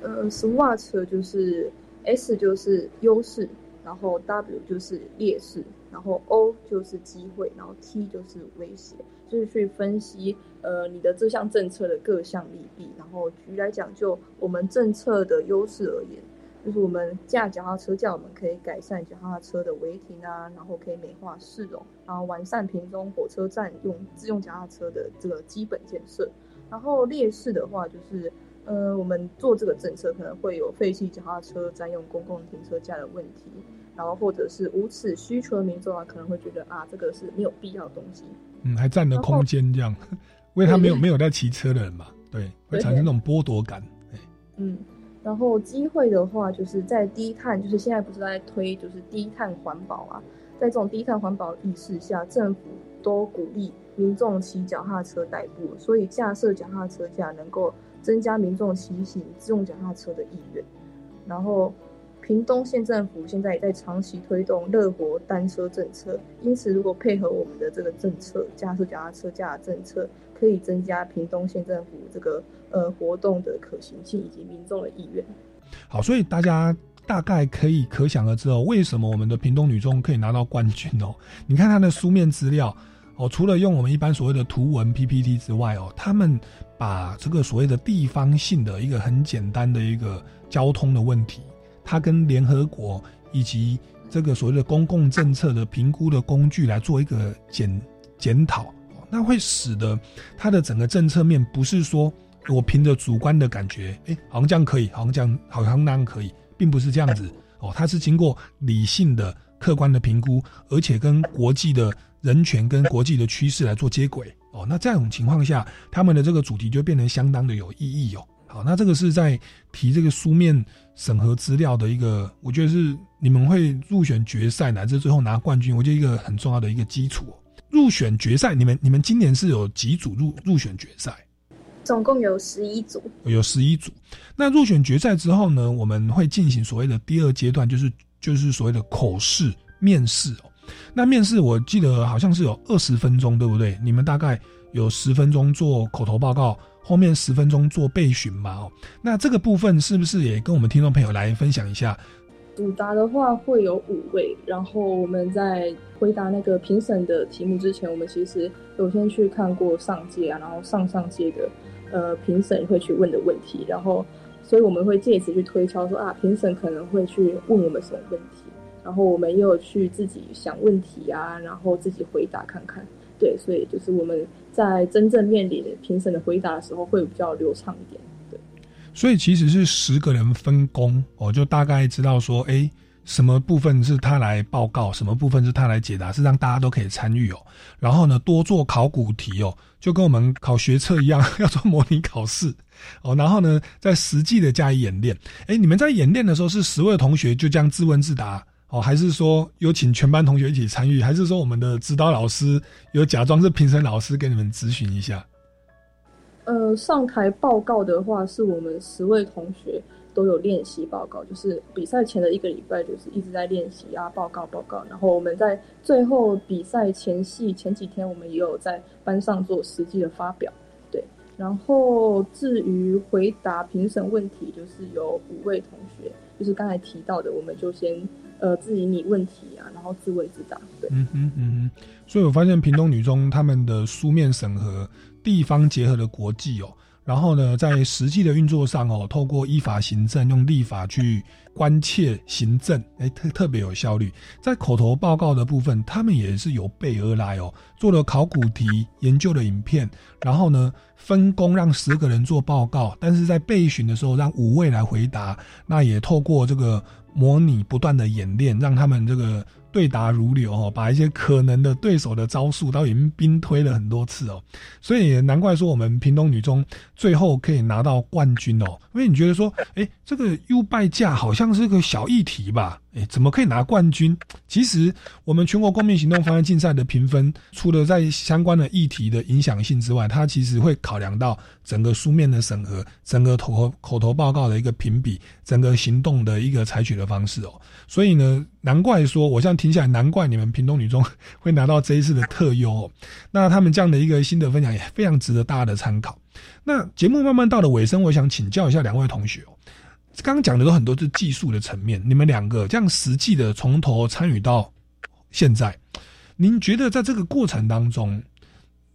呃，SWAT 就是 S 就是优势。然后 W 就是劣势，然后 O 就是机会，然后 T 就是威胁，就是去分析呃你的这项政策的各项利弊。然后举来讲，就我们政策的优势而言，就是我们驾脚踏车架，我们可以改善脚踏车的违停啊，然后可以美化市容，然后完善屏东火车站用自用脚踏车的这个基本建设。然后劣势的话，就是呃我们做这个政策可能会有废弃脚踏车占用公共停车架的问题。然后或者是无此需求的民众啊，可能会觉得啊，这个是没有必要的东西。
嗯，还占了空间这样，因为他没有没有在骑车的人嘛，对，会产生那种剥夺感。
嗯，然后机会的话，就是在低碳，就是现在不是在推就是低碳环保啊，在这种低碳环保意识下，政府都鼓励民众骑脚踏车代步，所以架设脚踏车架能够增加民众骑行自用脚踏车的意愿，然后。屏东县政府现在也在长期推动乐活单车政策，因此如果配合我们的这个政策，加速脚踏车架的政策，可以增加屏东县政府这个呃活动的可行性以及民众的意愿。
好，所以大家大概可以可想而知哦，为什么我们的屏东女中可以拿到冠军哦？你看它的书面资料哦，除了用我们一般所谓的图文 PPT 之外哦，他们把这个所谓的地方性的一个很简单的一个交通的问题。它跟联合国以及这个所谓的公共政策的评估的工具来做一个检检讨，那会使得它的整个政策面不是说我凭着主观的感觉，哎，好像这样可以，好像这样好像那样可以，并不是这样子哦，它是经过理性的、客观的评估，而且跟国际的人权跟国际的趋势来做接轨哦。那这种情况下，他们的这个主题就变得相当的有意义哦。好，那这个是在提这个书面审核资料的一个，我觉得是你们会入选决赛乃至最后拿冠军，我觉得一个很重要的一个基础。入选决赛，你们你们今年是有几组入入选决赛？
总共有十一组，
有十一组。那入选决赛之后呢，我们会进行所谓的第二阶段，就是就是所谓的口试面试哦。那面试我记得好像是有二十分钟，对不对？你们大概有十分钟做口头报告。后面十分钟做备询嘛，哦，那这个部分是不是也跟我们听众朋友来分享一下？
主答的话会有五位，然后我们在回答那个评审的题目之前，我们其实有先去看过上届啊，然后上上届的呃评审会去问的问题，然后所以我们会借此去推敲说啊，评审可能会去问我们什么问题，然后我们又去自己想问题啊，然后自己回答看看。对，所以就是我们在真正面临评审的回答的时候，会比较流畅一点。对，
所以其实是十个人分工，我就大概知道说，哎，什么部分是他来报告，什么部分是他来解答，是让大家都可以参与哦。然后呢，多做考古题哦，就跟我们考学测一样，(laughs) 要做模拟考试哦。然后呢，在实际的加以演练。哎，你们在演练的时候，是十位同学就这样自问自答？哦，还是说有请全班同学一起参与，还是说我们的指导老师有假装是评审老师给你们咨询一下？
呃，上台报告的话，是我们十位同学都有练习报告，就是比赛前的一个礼拜，就是一直在练习啊，报告报告。然后我们在最后比赛前夕前几天，我们也有在班上做实际的发表。对，然后至于回答评审问题，就是有五位同学，就是刚才提到的，我们就先。呃，自己拟问题啊，然后自问自答。对，
嗯哼嗯哼。所以我发现屏东女中他们的书面审核，地方结合的国际哦，然后呢，在实际的运作上哦，透过依法行政，用立法去关切行政，哎，特特别有效率。在口头报告的部分，他们也是有备而来哦，做了考古题、研究的影片，然后呢，分工让十个人做报告，但是在备询的时候让五位来回答，那也透过这个。模拟不断的演练，让他们这个对答如流哦，把一些可能的对手的招数都已经兵推了很多次哦，所以难怪说我们屏东女中最后可以拿到冠军哦。因为你觉得说，哎，这个优败价好像是个小议题吧？哎，怎么可以拿冠军？其实我们全国公民行动方案竞赛的评分，除了在相关的议题的影响性之外，它其实会考量到整个书面的审核、整个口口头报告的一个评比、整个行动的一个采取的方式哦。所以呢，难怪说，我现在听起来，难怪你们屏东女中会拿到这一次的特优哦。那他们这样的一个新的分享也非常值得大家的参考。那节目慢慢到了尾声，我想请教一下两位同学哦。刚刚讲的都很多是技术的层面，你们两个这样实际的从头参与到现在，您觉得在这个过程当中，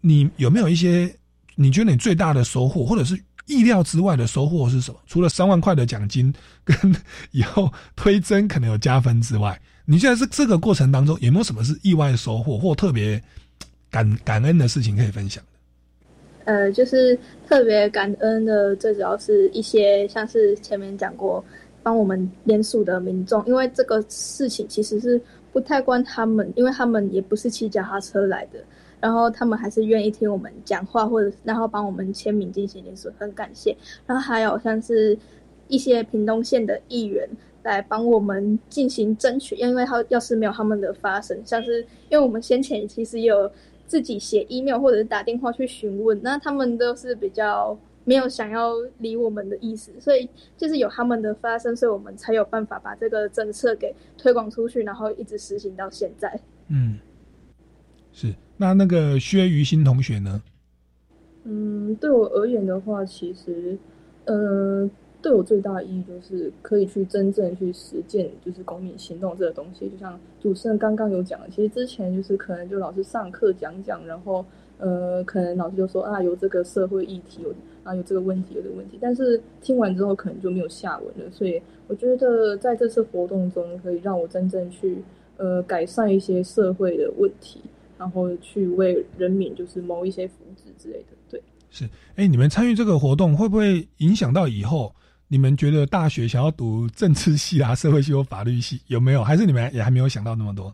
你有没有一些你觉得你最大的收获，或者是意料之外的收获是什么？除了三万块的奖金 (laughs) 跟以后推甄可能有加分之外，你现在是这个过程当中有没有什么是意外收获或特别感感恩的事情可以分享？
呃，就是特别感恩的，最主要是一些像是前面讲过，帮我们联署的民众，因为这个事情其实是不太关他们，因为他们也不是骑脚踏车来的，然后他们还是愿意听我们讲话，或者然后帮我们签名进行联署，很感谢。然后还有像是一些屏东县的议员来帮我们进行争取，因为他要是没有他们的发声，像是因为我们先前其实有。自己写 email 或者是打电话去询问，那他们都是比较没有想要理我们的意思，所以就是有他们的发生，所以我们才有办法把这个政策给推广出去，然后一直实行到现在。
嗯，是。那那个薛于新同学呢？
嗯，对我而言的话，其实，呃。对我最大的意义就是可以去真正去实践，就是公民行动这个东西。就像主持人刚刚有讲的，其实之前就是可能就老师上课讲讲，然后呃，可能老师就说啊，有这个社会议题，有啊有这个问题，有这个问题，但是听完之后可能就没有下文了。所以我觉得在这次活动中，可以让我真正去呃改善一些社会的问题，然后去为人民就是谋一些福祉之类的。对，
是，哎，你们参与这个活动会不会影响到以后？你们觉得大学想要读政治系啊、社会系或法律系有没有？还是你们也还没有想到那么多？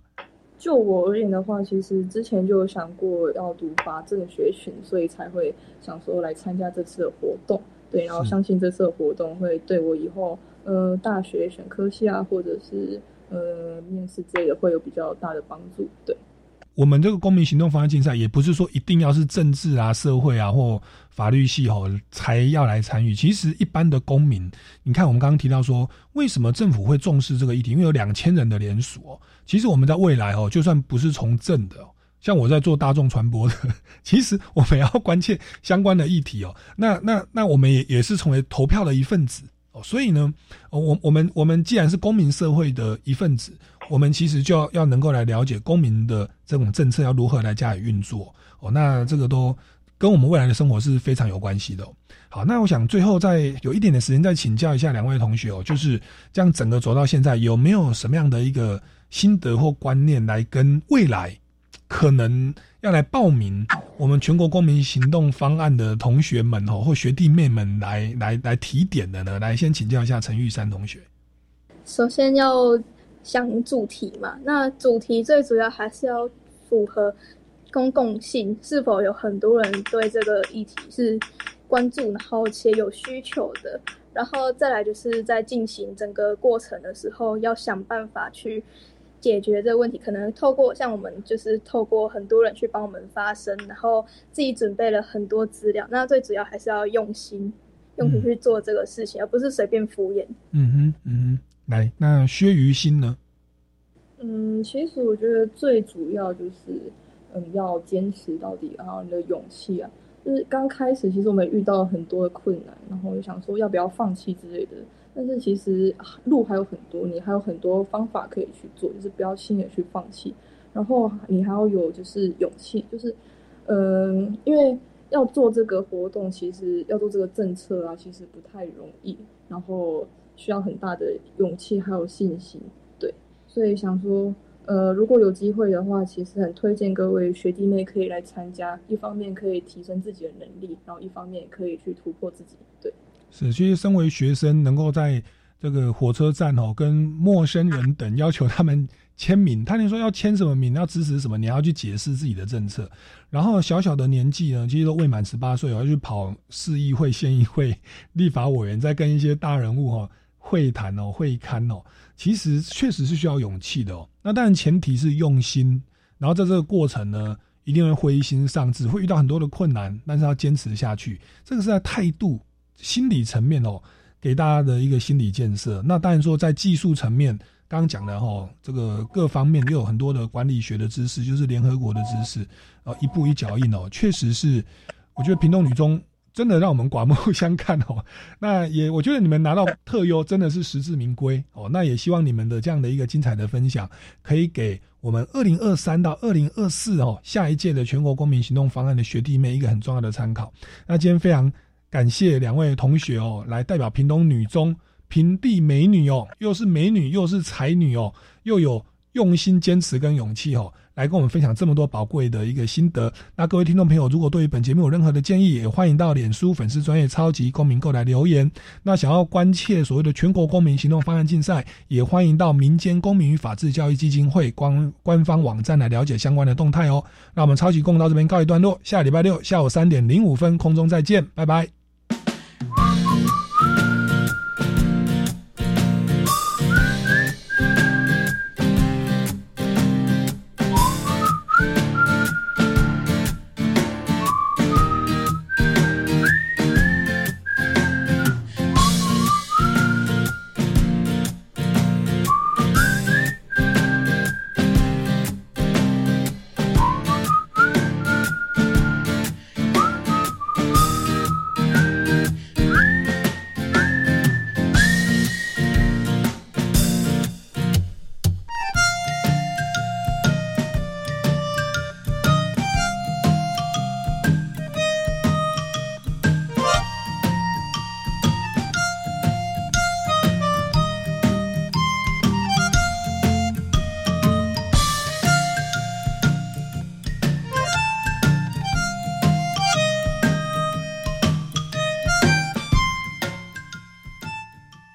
就我而言的话，其实之前就有想过要读法政学群，所以才会想说来参加这次的活动。对，然后相信这次的活动会对我以后呃大学选科系啊，或者是呃面试之类的会有比较大的帮助。对。
我们这个公民行动方案竞赛，也不是说一定要是政治啊、社会啊或法律系吼才要来参与。其实一般的公民，你看我们刚刚提到说，为什么政府会重视这个议题？因为有两千人的联署哦。其实我们在未来哦，就算不是从政的，像我在做大众传播的，(laughs) 其实我们要关切相关的议题哦。那那那我们也也是成为投票的一份子哦。所以呢，我我们我们既然是公民社会的一份子。我们其实就要要能够来了解公民的这种政策要如何来加以运作哦，那这个都跟我们未来的生活是非常有关系的。好，那我想最后再有一点的时间再请教一下两位同学哦，就是这样整个走到现在，有没有什么样的一个心得或观念来跟未来可能要来报名我们全国公民行动方案的同学们哦，或学弟妹们来来来提点的呢？来先请教一下陈玉山同学。
首先要。想主题嘛，那主题最主要还是要符合公共性，是否有很多人对这个议题是关注，然后且有需求的，然后再来就是在进行整个过程的时候，要想办法去解决这个问题。可能透过像我们就是透过很多人去帮我们发声，然后自己准备了很多资料。那最主要还是要用心，用心去做这个事情，而不是随便敷衍。
嗯哼，嗯哼。来，那薛于心呢？
嗯，其实我觉得最主要就是，嗯，要坚持到底，然后你的勇气啊，就是刚开始其实我们遇到很多的困难，然后就想说要不要放弃之类的，但是其实路还有很多，你还有很多方法可以去做，就是不要轻易去放弃，然后你还要有就是勇气，就是，嗯，因为要做这个活动，其实要做这个政策啊，其实不太容易，然后。需要很大的勇气还有信心，对，所以想说，呃，如果有机会的话，其实很推荐各位学弟妹可以来参加，一方面可以提升自己的能力，然后一方面也可以去突破自己，对。
是，其实身为学生，能够在这个火车站哦，跟陌生人等要求他们签名，他连说要签什么名，要支持什么，你要去解释自己的政策，然后小小的年纪呢，其实都未满十八岁，要去跑市议会、县议会、立法委员，再跟一些大人物哈。会谈哦，会刊哦，其实确实是需要勇气的哦。那当然前提是用心，然后在这个过程呢，一定会灰心丧志，会遇到很多的困难，但是要坚持下去。这个是在态度、心理层面哦，给大家的一个心理建设。那当然说在技术层面，刚刚讲的哈，这个各方面又有很多的管理学的知识，就是联合国的知识，呃，一步一脚印哦，确实是，我觉得屏东女中。真的让我们刮目相看哦，(laughs) 那也我觉得你们拿到特优真的是实至名归哦。那也希望你们的这样的一个精彩的分享，可以给我们二零二三到二零二四哦下一届的全国公民行动方案的学弟妹一个很重要的参考。那今天非常感谢两位同学哦，来代表屏东女中平地美女哦，又是美女又是才女哦，又有用心坚持跟勇气哦。来跟我们分享这么多宝贵的一个心得。那各位听众朋友，如果对于本节目有任何的建议，也欢迎到脸书粉丝专业超级公民购来留言。那想要关切所谓的全国公民行动方案竞赛，也欢迎到民间公民与法治教育基金会官官方网站来了解相关的动态哦。那我们超级共到这边告一段落，下礼拜六下午三点零五分空中再见，拜拜。